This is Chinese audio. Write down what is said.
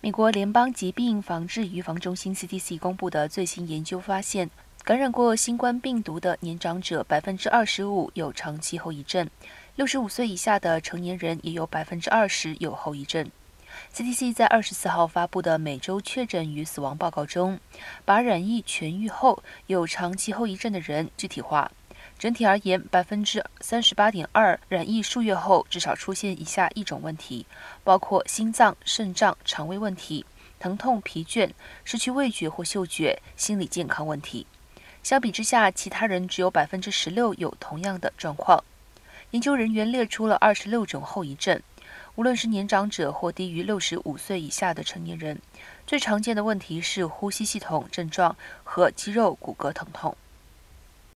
美国联邦疾病防治预防中心 （CDC） 公布的最新研究发现，感染过新冠病毒的年长者百分之二十五有长期后遗症，六十五岁以下的成年人也有百分之二十有后遗症。CDC 在二十四号发布的每周确诊与死亡报告中，把染疫痊愈后有长期后遗症的人具体化。整体而言，百分之三十八点二染疫数月后至少出现以下一种问题，包括心脏、肾脏、肠胃问题、疼痛、疲倦、失去味觉或嗅觉、心理健康问题。相比之下，其他人只有百分之十六有同样的状况。研究人员列出了二十六种后遗症，无论是年长者或低于六十五岁以下的成年人，最常见的问题是呼吸系统症状和肌肉骨骼疼痛。